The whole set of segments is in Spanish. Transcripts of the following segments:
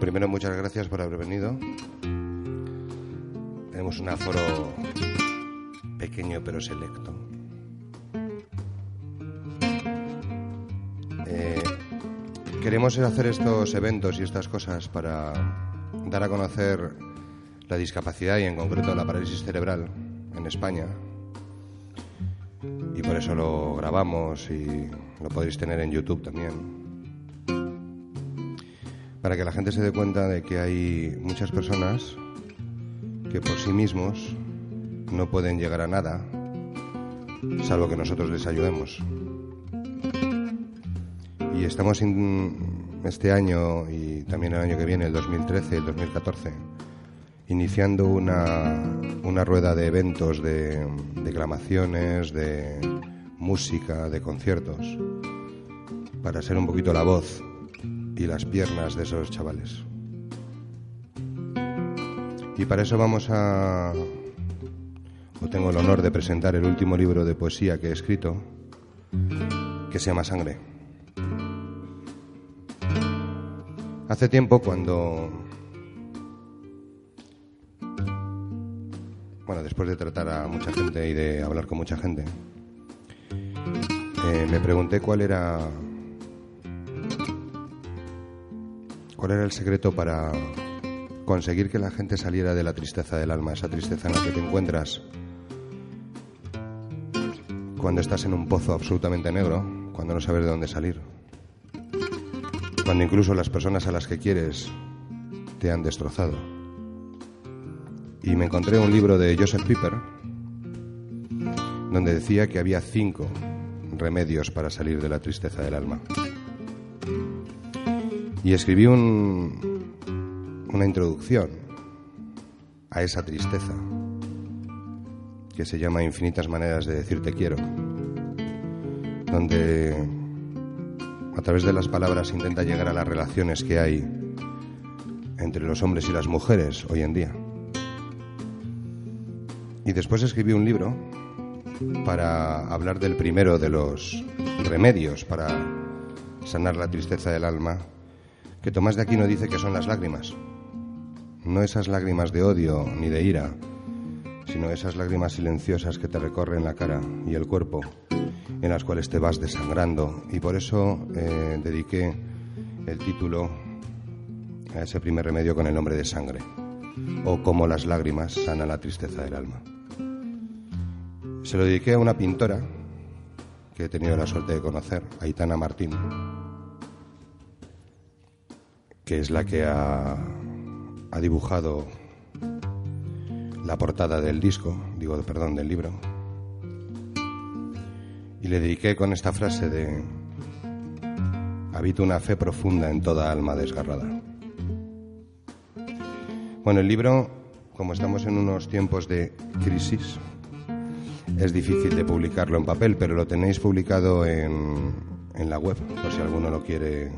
Primero muchas gracias por haber venido. Tenemos un aforo pequeño pero selecto. Eh, queremos hacer estos eventos y estas cosas para dar a conocer la discapacidad y en concreto la parálisis cerebral en España. Y por eso lo grabamos y lo podéis tener en YouTube también para que la gente se dé cuenta de que hay muchas personas que por sí mismos no pueden llegar a nada, salvo que nosotros les ayudemos. Y estamos este año y también el año que viene, el 2013 y el 2014, iniciando una, una rueda de eventos, de declamaciones, de música, de conciertos, para ser un poquito la voz y las piernas de esos chavales. Y para eso vamos a... o tengo el honor de presentar el último libro de poesía que he escrito, que se llama Sangre. Hace tiempo cuando... Bueno, después de tratar a mucha gente y de hablar con mucha gente, eh, me pregunté cuál era ¿Cuál era el secreto para conseguir que la gente saliera de la tristeza del alma, esa tristeza en la que te encuentras cuando estás en un pozo absolutamente negro, cuando no sabes de dónde salir? Cuando incluso las personas a las que quieres te han destrozado. Y me encontré un libro de Joseph Piper donde decía que había cinco remedios para salir de la tristeza del alma. Y escribí un- una introducción a esa tristeza que se llama Infinitas maneras de decir te quiero, donde a través de las palabras intenta llegar a las relaciones que hay entre los hombres y las mujeres hoy en día. Y después escribí un libro para hablar del primero de los remedios para sanar la tristeza del alma, que Tomás de Aquino dice que son las lágrimas. No esas lágrimas de odio ni de ira, sino esas lágrimas silenciosas que te recorren la cara y el cuerpo, en las cuales te vas desangrando. Y por eso eh, dediqué el título a ese primer remedio con el nombre de sangre, o cómo las lágrimas sanan la tristeza del alma. Se lo dediqué a una pintora que he tenido la suerte de conocer, Aitana Martín, que es la que ha, ha dibujado la portada del disco, digo, perdón, del libro. Y le dediqué con esta frase de habito una fe profunda en toda alma desgarrada. Bueno, el libro, como estamos en unos tiempos de crisis, es difícil de publicarlo en papel, pero lo tenéis publicado en, en la web, por si alguno lo quiere,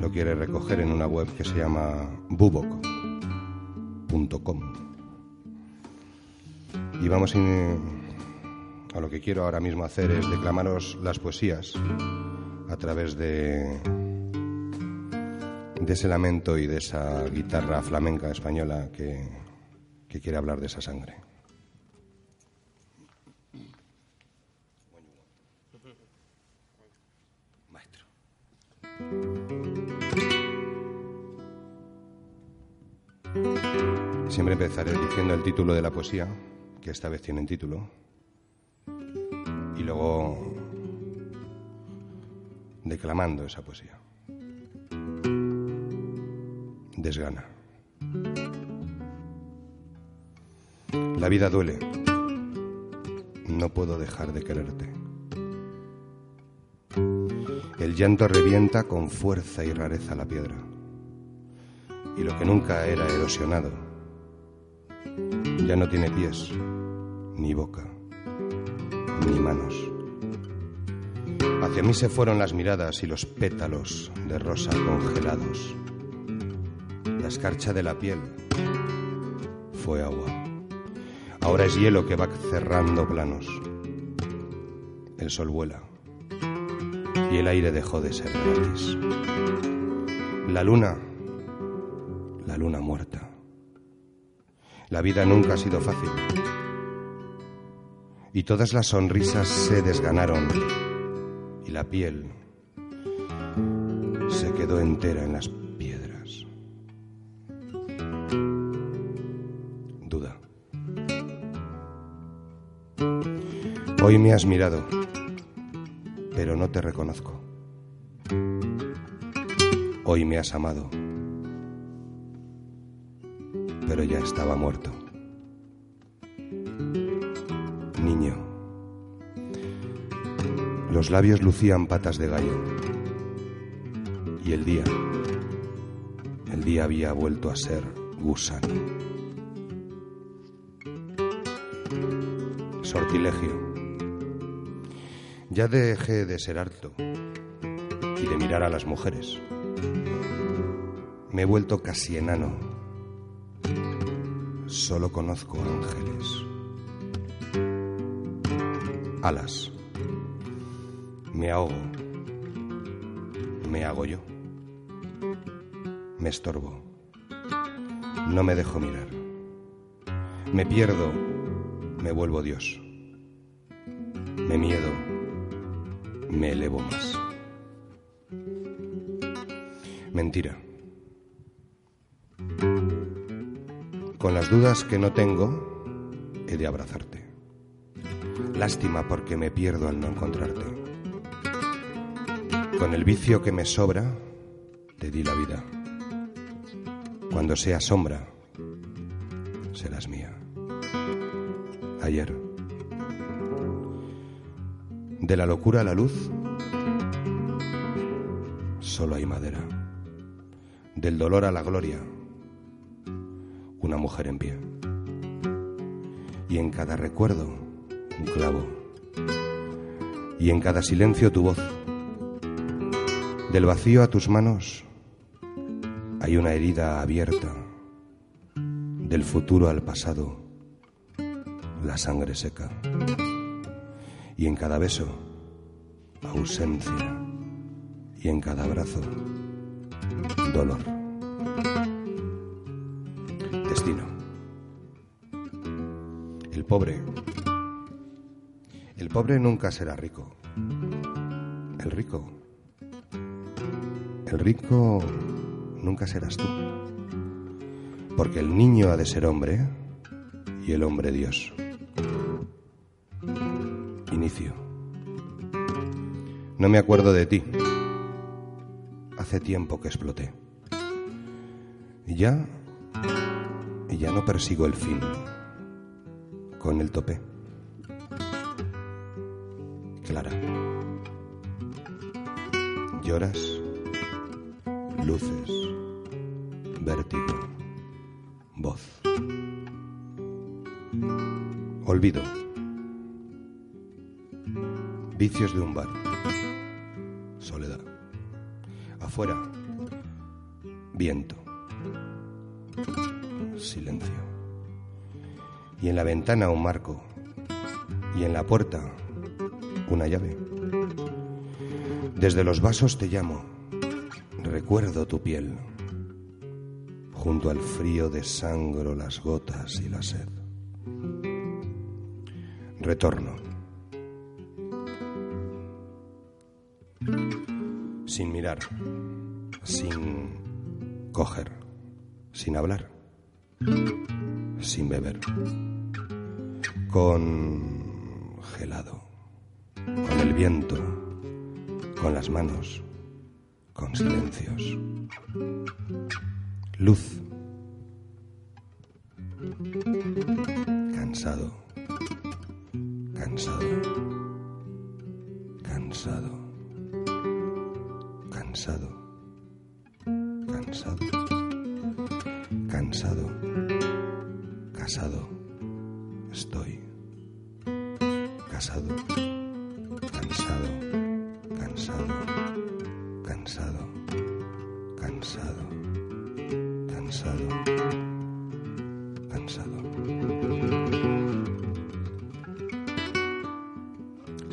lo quiere recoger en una web que se llama bubok.com. Y vamos a lo que quiero ahora mismo hacer es declamaros las poesías a través de, de ese lamento y de esa guitarra flamenca española que, que quiere hablar de esa sangre. Siempre empezaré diciendo el título de la poesía, que esta vez tiene título, y luego declamando esa poesía. Desgana. La vida duele. No puedo dejar de quererte. El llanto revienta con fuerza y rareza la piedra. Y lo que nunca era erosionado ya no tiene pies, ni boca, ni manos. Hacia mí se fueron las miradas y los pétalos de rosa congelados. La escarcha de la piel fue agua. Ahora es hielo que va cerrando planos. El sol vuela y el aire dejó de ser gratis. La luna, la luna muerta. La vida nunca ha sido fácil. Y todas las sonrisas se desganaron y la piel se quedó entera en las piedras. Duda. Hoy me has mirado, pero no te reconozco. Hoy me has amado, ya estaba muerto. Niño. Los labios lucían patas de gallo. Y el día, el día había vuelto a ser gusano. Sortilegio. Ya dejé de ser harto y de mirar a las mujeres. Me he vuelto casi enano. Solo conozco ángeles. Alas. Me ahogo. Me hago yo. Me estorbo. No me dejo mirar. Me pierdo. Me vuelvo Dios. Me miedo. Me elevo más. Mentira. Con las dudas que no tengo, he de abrazarte. Lástima porque me pierdo al no encontrarte. Con el vicio que me sobra, te di la vida. Cuando sea sombra, serás mía. Ayer. De la locura a la luz, solo hay madera. Del dolor a la gloria, una mujer en pie. Y en cada recuerdo, un clavo. Y en cada silencio tu voz. Del vacío a tus manos hay una herida abierta. Del futuro al pasado, la sangre seca. Y en cada beso, ausencia. Y en cada abrazo, dolor. Pobre. El pobre nunca será rico. El rico. El rico nunca serás tú. Porque el niño ha de ser hombre y el hombre Dios. Inicio. No me acuerdo de ti. Hace tiempo que exploté. Y ya, y ya no persigo el fin. Con el tope. Clara. Lloras, luces, vértigo, voz. Olvido. Vicios de un bar. Soledad. Afuera. Viento. Y en la ventana un marco. Y en la puerta una llave. Desde los vasos te llamo. Recuerdo tu piel. Junto al frío desangro las gotas y la sed. Retorno. Sin mirar, sin coger, sin hablar, sin beber, con gelado, con el viento, con las manos, con silencios. Luz. Cansado. Cansado.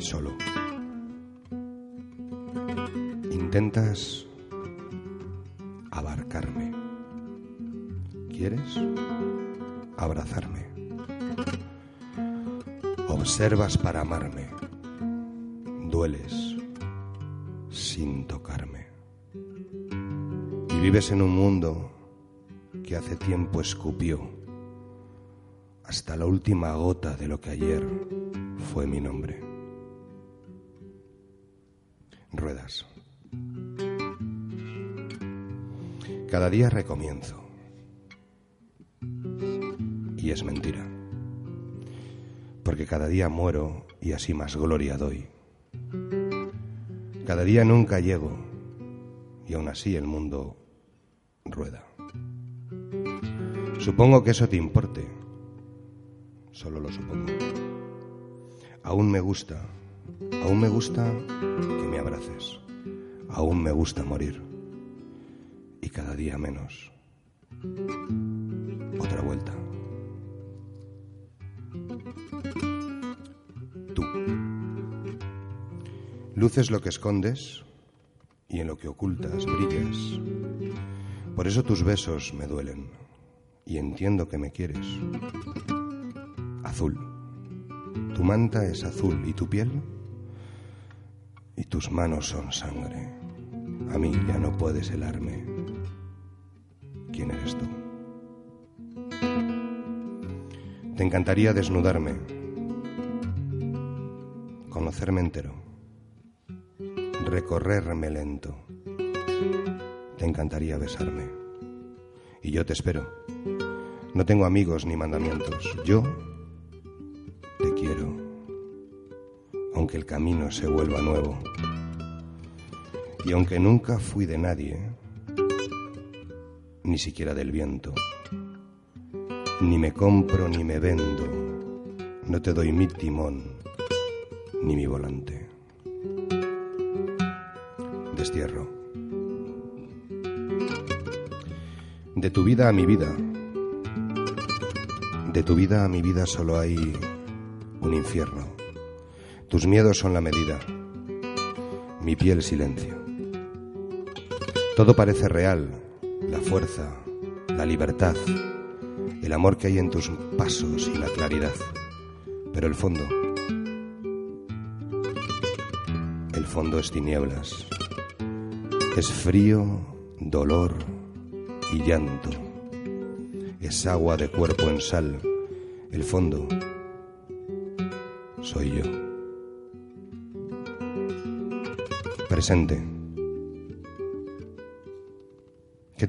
Solo. Intentas abarcarme. ¿Quieres abrazarme? Observas para amarme. Dueles sin tocarme. Y vives en un mundo que hace tiempo escupió hasta la última gota de lo que ayer fue mi nombre. Cada día recomienzo. Y es mentira. Porque cada día muero y así más gloria doy. Cada día nunca llego y aún así el mundo rueda. Supongo que eso te importe. Solo lo supongo. Aún me gusta, aún me gusta que me abraces. Aún me gusta morir. Y cada día menos. Otra vuelta. Tú. Luces lo que escondes y en lo que ocultas brillas. Por eso tus besos me duelen y entiendo que me quieres. Azul. Tu manta es azul y tu piel y tus manos son sangre. A mí ya no puedes helarme. ¿Quién eres tú? Te encantaría desnudarme, conocerme entero, recorrerme lento. Te encantaría besarme. Y yo te espero. No tengo amigos ni mandamientos. Yo te quiero, aunque el camino se vuelva nuevo. Y aunque nunca fui de nadie, ni siquiera del viento, ni me compro ni me vendo, no te doy mi timón ni mi volante. Destierro. De tu vida a mi vida, de tu vida a mi vida solo hay un infierno. Tus miedos son la medida, mi piel silencio. Todo parece real, la fuerza, la libertad, el amor que hay en tus pasos y la claridad. Pero el fondo, el fondo es tinieblas, es frío, dolor y llanto, es agua de cuerpo en sal. El fondo soy yo. Presente.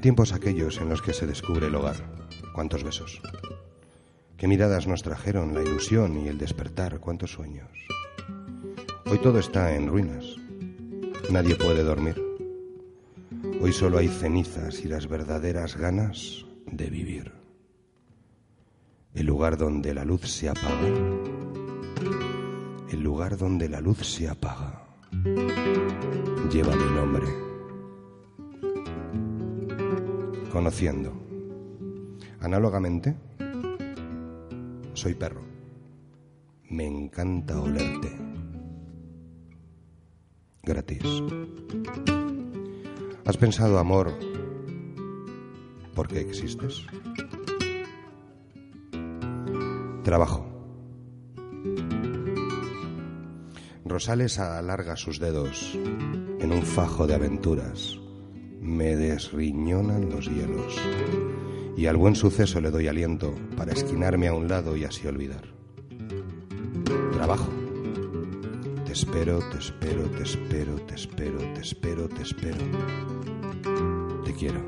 Tiempos aquellos en los que se descubre el hogar? cuántos besos. Qué miradas nos trajeron la ilusión y el despertar, cuántos sueños. Hoy todo está en ruinas. Nadie puede dormir. Hoy solo hay cenizas y las verdaderas ganas de vivir. El lugar donde la luz se apaga. El lugar donde la luz se apaga. Lleva mi nombre. Conociendo. Análogamente, soy perro. Me encanta olerte. Gratis. ¿Has pensado, amor, por qué existes? Trabajo. Rosales alarga sus dedos en un fajo de aventuras. Me desriñonan los hielos. Y al buen suceso le doy aliento para esquinarme a un lado y así olvidar. Trabajo. Te espero, te espero, te espero, te espero, te espero, te espero. Te quiero.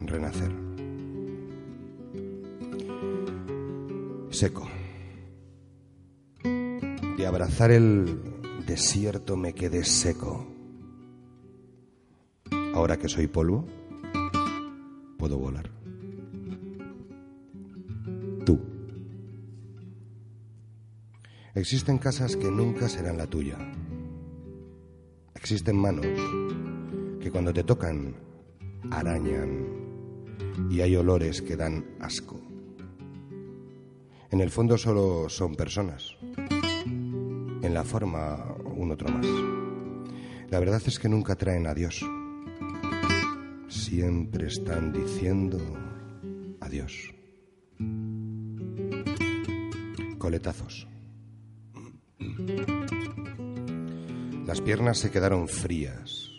Renacer. Seco. Abrazar el desierto me quedé seco. Ahora que soy polvo, puedo volar. Tú. Existen casas que nunca serán la tuya. Existen manos que cuando te tocan arañan y hay olores que dan asco. En el fondo solo son personas. En la forma un otro más. La verdad es que nunca traen a Dios. Siempre están diciendo adiós. Coletazos. Las piernas se quedaron frías.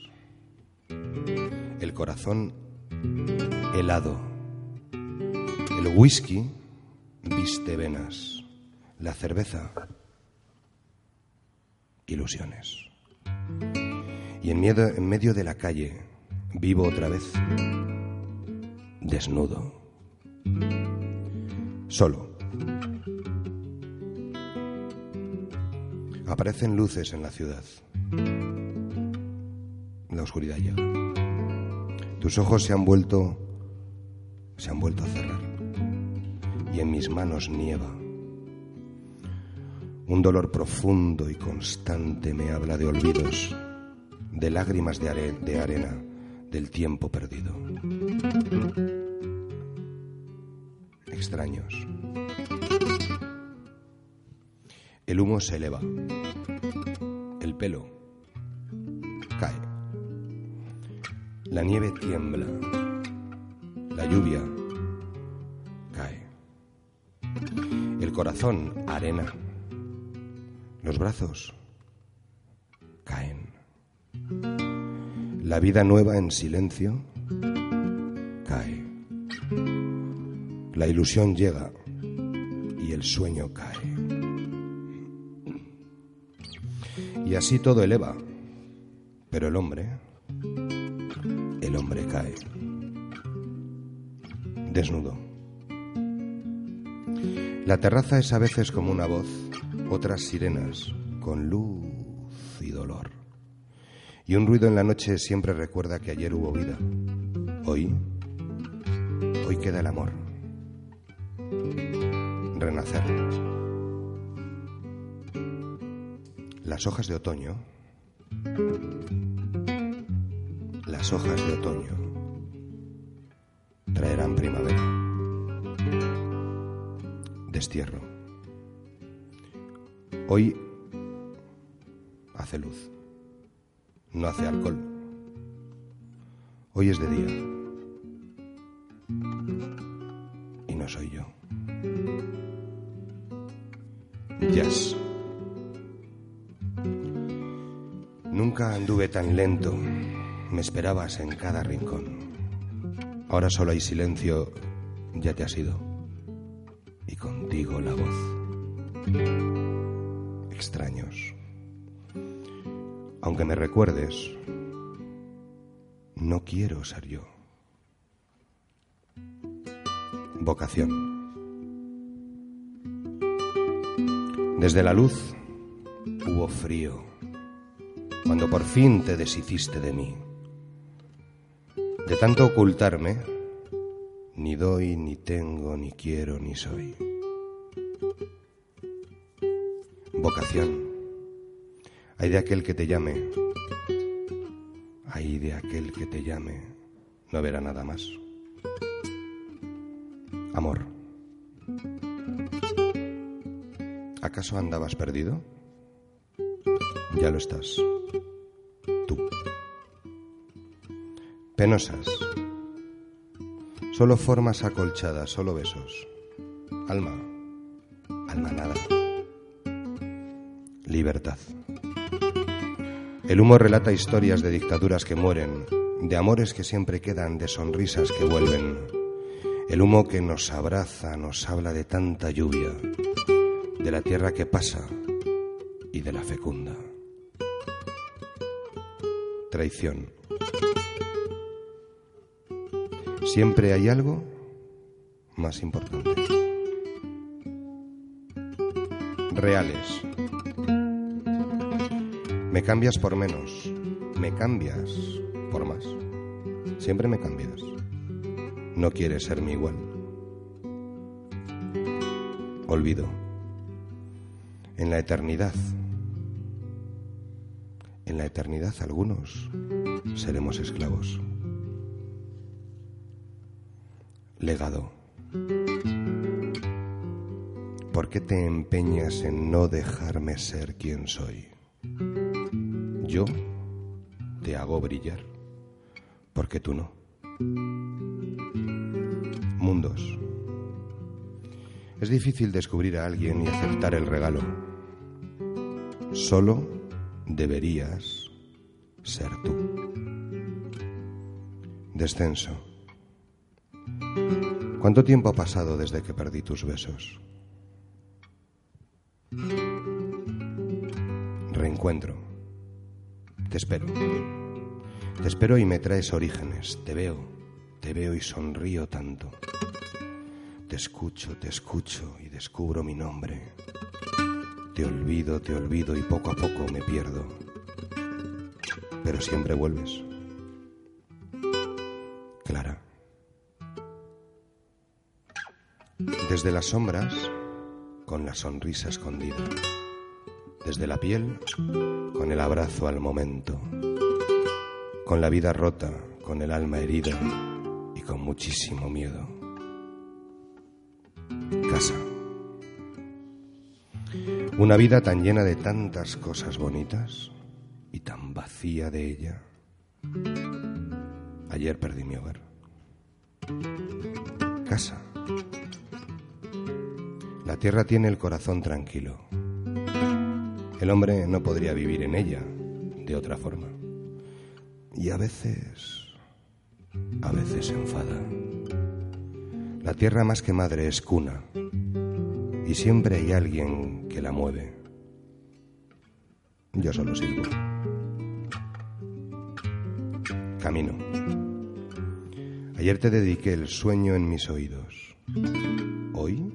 El corazón helado. El whisky viste venas. La cerveza Y en, en medio de la calle vivo otra vez desnudo. Solo. Aparecen luces en la ciudad. La oscuridad llega. Tus ojos se han vuelto se han vuelto a cerrar. Y en mis manos nieva. Un dolor profundo y constante me habla de olvidos, de lágrimas de, are de arena, del tiempo perdido. Extraños. El humo se eleva. El pelo cae. La nieve tiembla. La lluvia cae. El corazón arena. Los brazos caen. La vida nueva en silencio cae. La ilusión llega y el sueño cae. Y así todo eleva, pero el hombre, el hombre cae. Desnudo. La terraza es a veces como una voz, otras sirenas, con luz y dolor. Y un ruido en la noche siempre recuerda que ayer hubo vida. Hoy, hoy queda el amor. Renacer. Las hojas de otoño. Las hojas de otoño traerán primavera. Destierro. Hoy hace luz. No hace alcohol. Hoy es de día. Y no soy yo. Jazz. Nunca anduve tan lento. Me esperabas en cada rincón. Ahora solo hay silencio. Ya te has ido. Y contigo la voz. Extraños. Aunque me recuerdes, no quiero ser yo. Vocación. Desde la luz hubo frío cuando por fin te deshiciste de mí. De tanto ocultarme, ni doy, ni tengo, ni quiero, ni soy. Vocación. Hay de aquel que te llame, hay de aquel que te llame, no verá nada más. Amor. ¿Acaso andabas perdido? Ya lo estás. Tú. Penosas. Solo formas acolchadas, solo besos. Alma. Alma nada. Libertad. El humo relata historias de dictaduras que mueren, de amores que siempre quedan, de sonrisas que vuelven. El humo que nos abraza nos habla de tanta lluvia, de la tierra que pasa y de la fecunda. Traición. Siempre hay algo más importante. Reales. Me cambias por menos, me cambias por más. Siempre me cambias. No quieres ser mi igual. Olvido. En la eternidad, en la eternidad algunos seremos esclavos. Legado. ¿Por qué te empeñas en no dejarme ser quien soy? Yo te hago brillar, porque tú no. Mundos. Es difícil descubrir a alguien y aceptar el regalo. Solo deberías ser tú. Descenso. ¿Cuánto tiempo ha pasado desde que perdí tus besos? Reencuentro. Te espero. Te espero y me traes orígenes. Te veo, te veo y sonrío tanto. Te escucho, te escucho y descubro mi nombre. Te olvido, te olvido y poco a poco me pierdo. Pero siempre vuelves. Clara. Desde las sombras, con la sonrisa escondida. Desde la piel, con el abrazo al momento. Con la vida rota, con el alma herida y con muchísimo miedo. Casa. Una vida tan llena de tantas cosas bonitas y tan vacía de ella. Ayer perdí mi hogar. Casa. La tierra tiene el corazón tranquilo. El hombre no podría vivir en ella de otra forma. Y a veces, a veces se enfada. La tierra más que madre es cuna. Y siempre hay alguien que la mueve. Yo solo sirvo. Camino. Ayer te dediqué el sueño en mis oídos. Hoy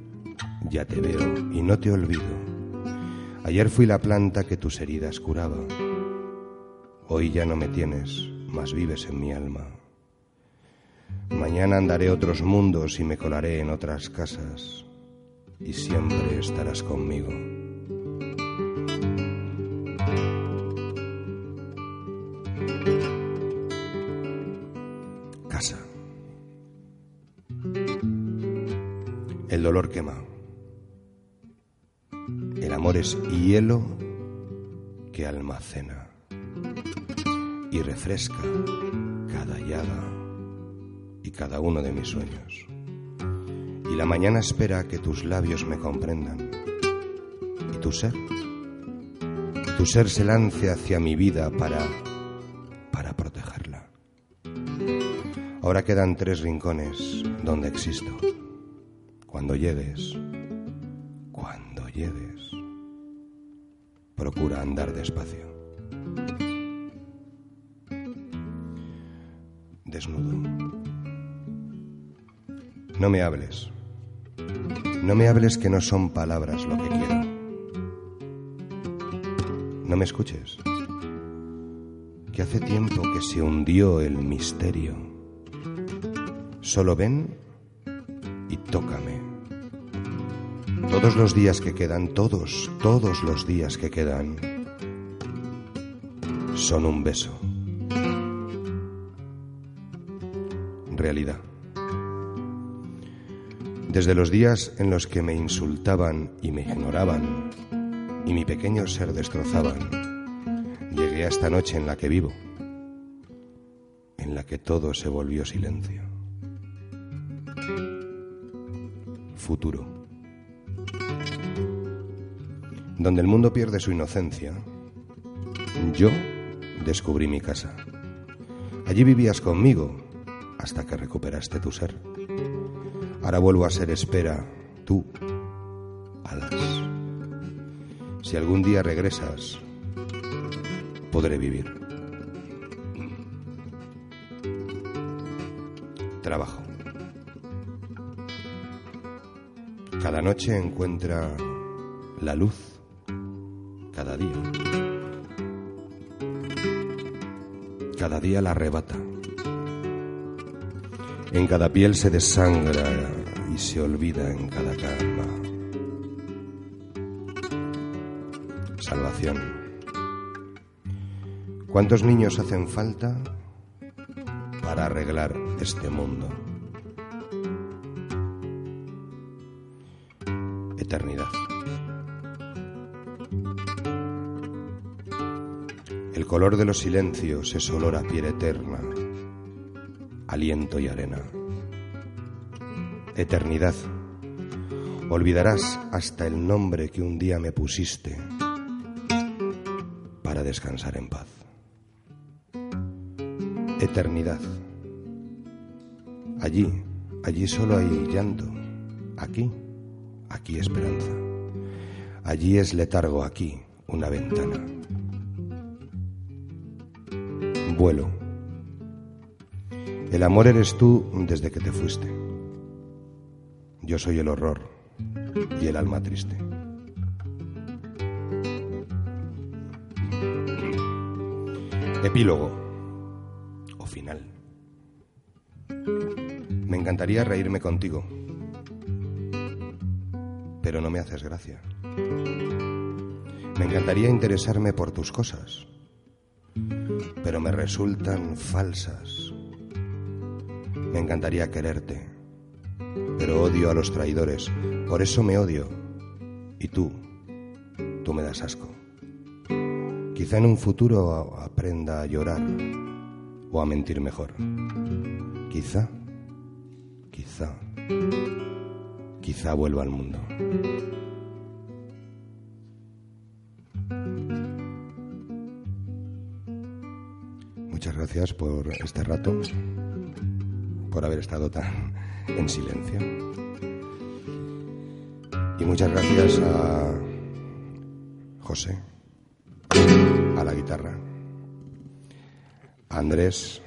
ya te veo y no te olvido. Ayer fui la planta que tus heridas curaba. Hoy ya no me tienes, mas vives en mi alma. Mañana andaré otros mundos y me colaré en otras casas. Y siempre estarás conmigo. Hielo que almacena y refresca cada llaga y cada uno de mis sueños. Y la mañana espera que tus labios me comprendan. Y tu ser, tu ser se lance hacia mi vida para para protegerla. Ahora quedan tres rincones donde existo. Cuando llegues, despacio. desnudo. No me hables. No me hables que no son palabras lo que quiero. No me escuches. Que hace tiempo que se hundió el misterio. Solo ven y tócame. Todos los días que quedan, todos, todos los días que quedan, son un beso. Realidad. Desde los días en los que me insultaban y me ignoraban y mi pequeño ser destrozaban, llegué a esta noche en la que vivo, en la que todo se volvió silencio. Futuro. Donde el mundo pierde su inocencia, yo descubrí mi casa. Allí vivías conmigo hasta que recuperaste tu ser. Ahora vuelvo a ser espera, tú, alas. Si algún día regresas, podré vivir. Trabajo. Cada noche encuentra la luz, día la arrebata. En cada piel se desangra y se olvida en cada calma. Salvación. ¿Cuántos niños hacen falta para arreglar este mundo? Eternidad. Color de los silencios es olor a piel eterna aliento y arena. Eternidad. Olvidarás hasta el nombre que un día me pusiste para descansar en paz. Eternidad. Allí, allí solo hay llanto. Aquí, aquí esperanza. Allí es letargo, aquí una ventana. Vuelo el amor eres tú desde que te fuiste. Yo soy el horror y el alma triste. Epílogo o final. Me encantaría reírme contigo, pero no me haces gracia. Me encantaría interesarme por tus cosas, pero me resultan falsas me encantaría quererte, pero odio a los traidores. Por eso me odio. Y tú, tú me das asco. Quizá en un futuro aprenda a llorar o a mentir mejor. Quizá, quizá, quizá vuelva al mundo. Gracias por este rato por haber estado tan en silencio. Y muchas gracias a José, a la guitarra, a Andrés,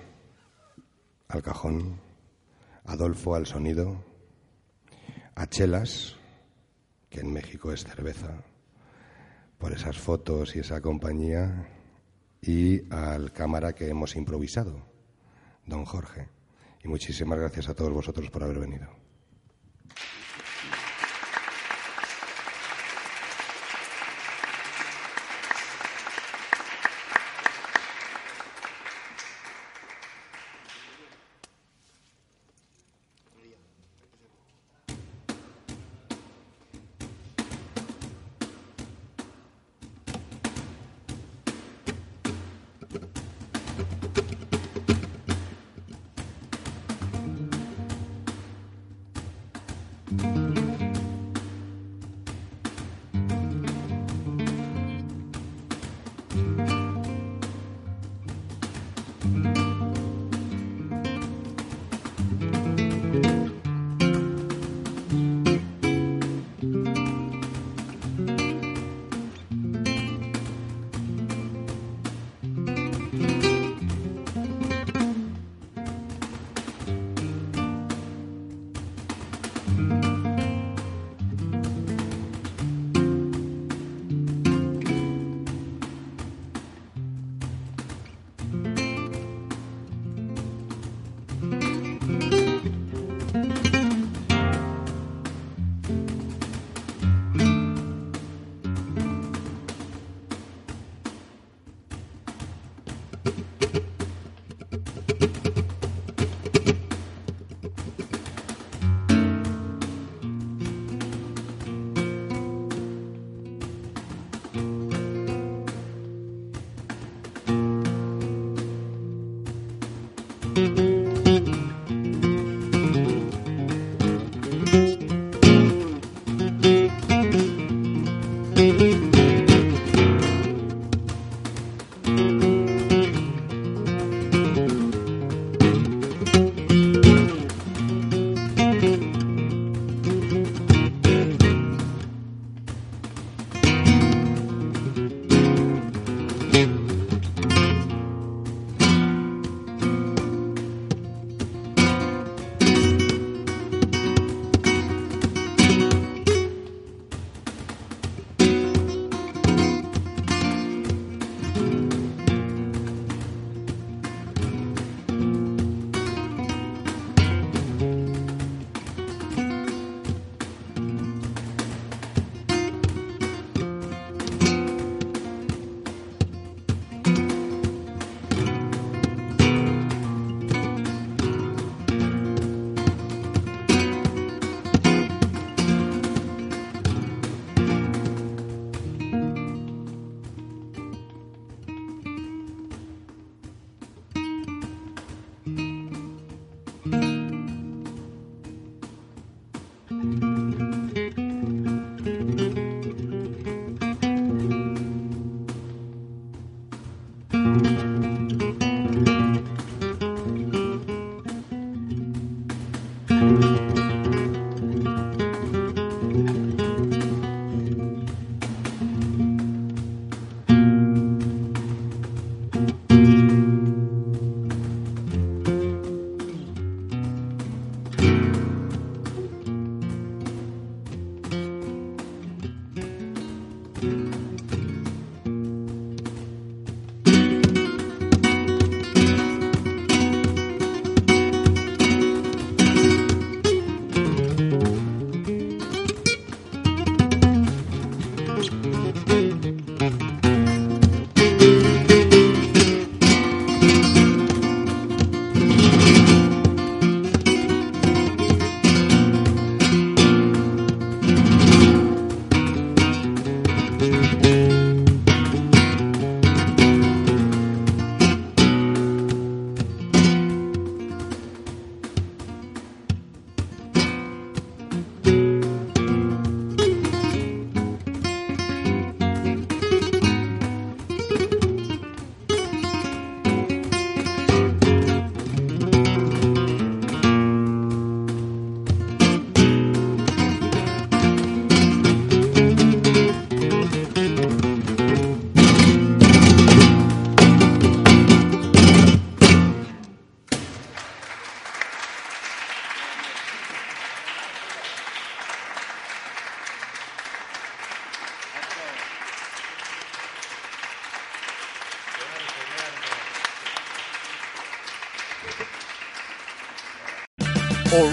al cajón, a Adolfo al sonido, a Chelas, que en México es cerveza, por esas fotos y esa compañía, y al cámara que hemos improvisado, don Jorge. Y muchísimas gracias a todos vosotros por haber venido.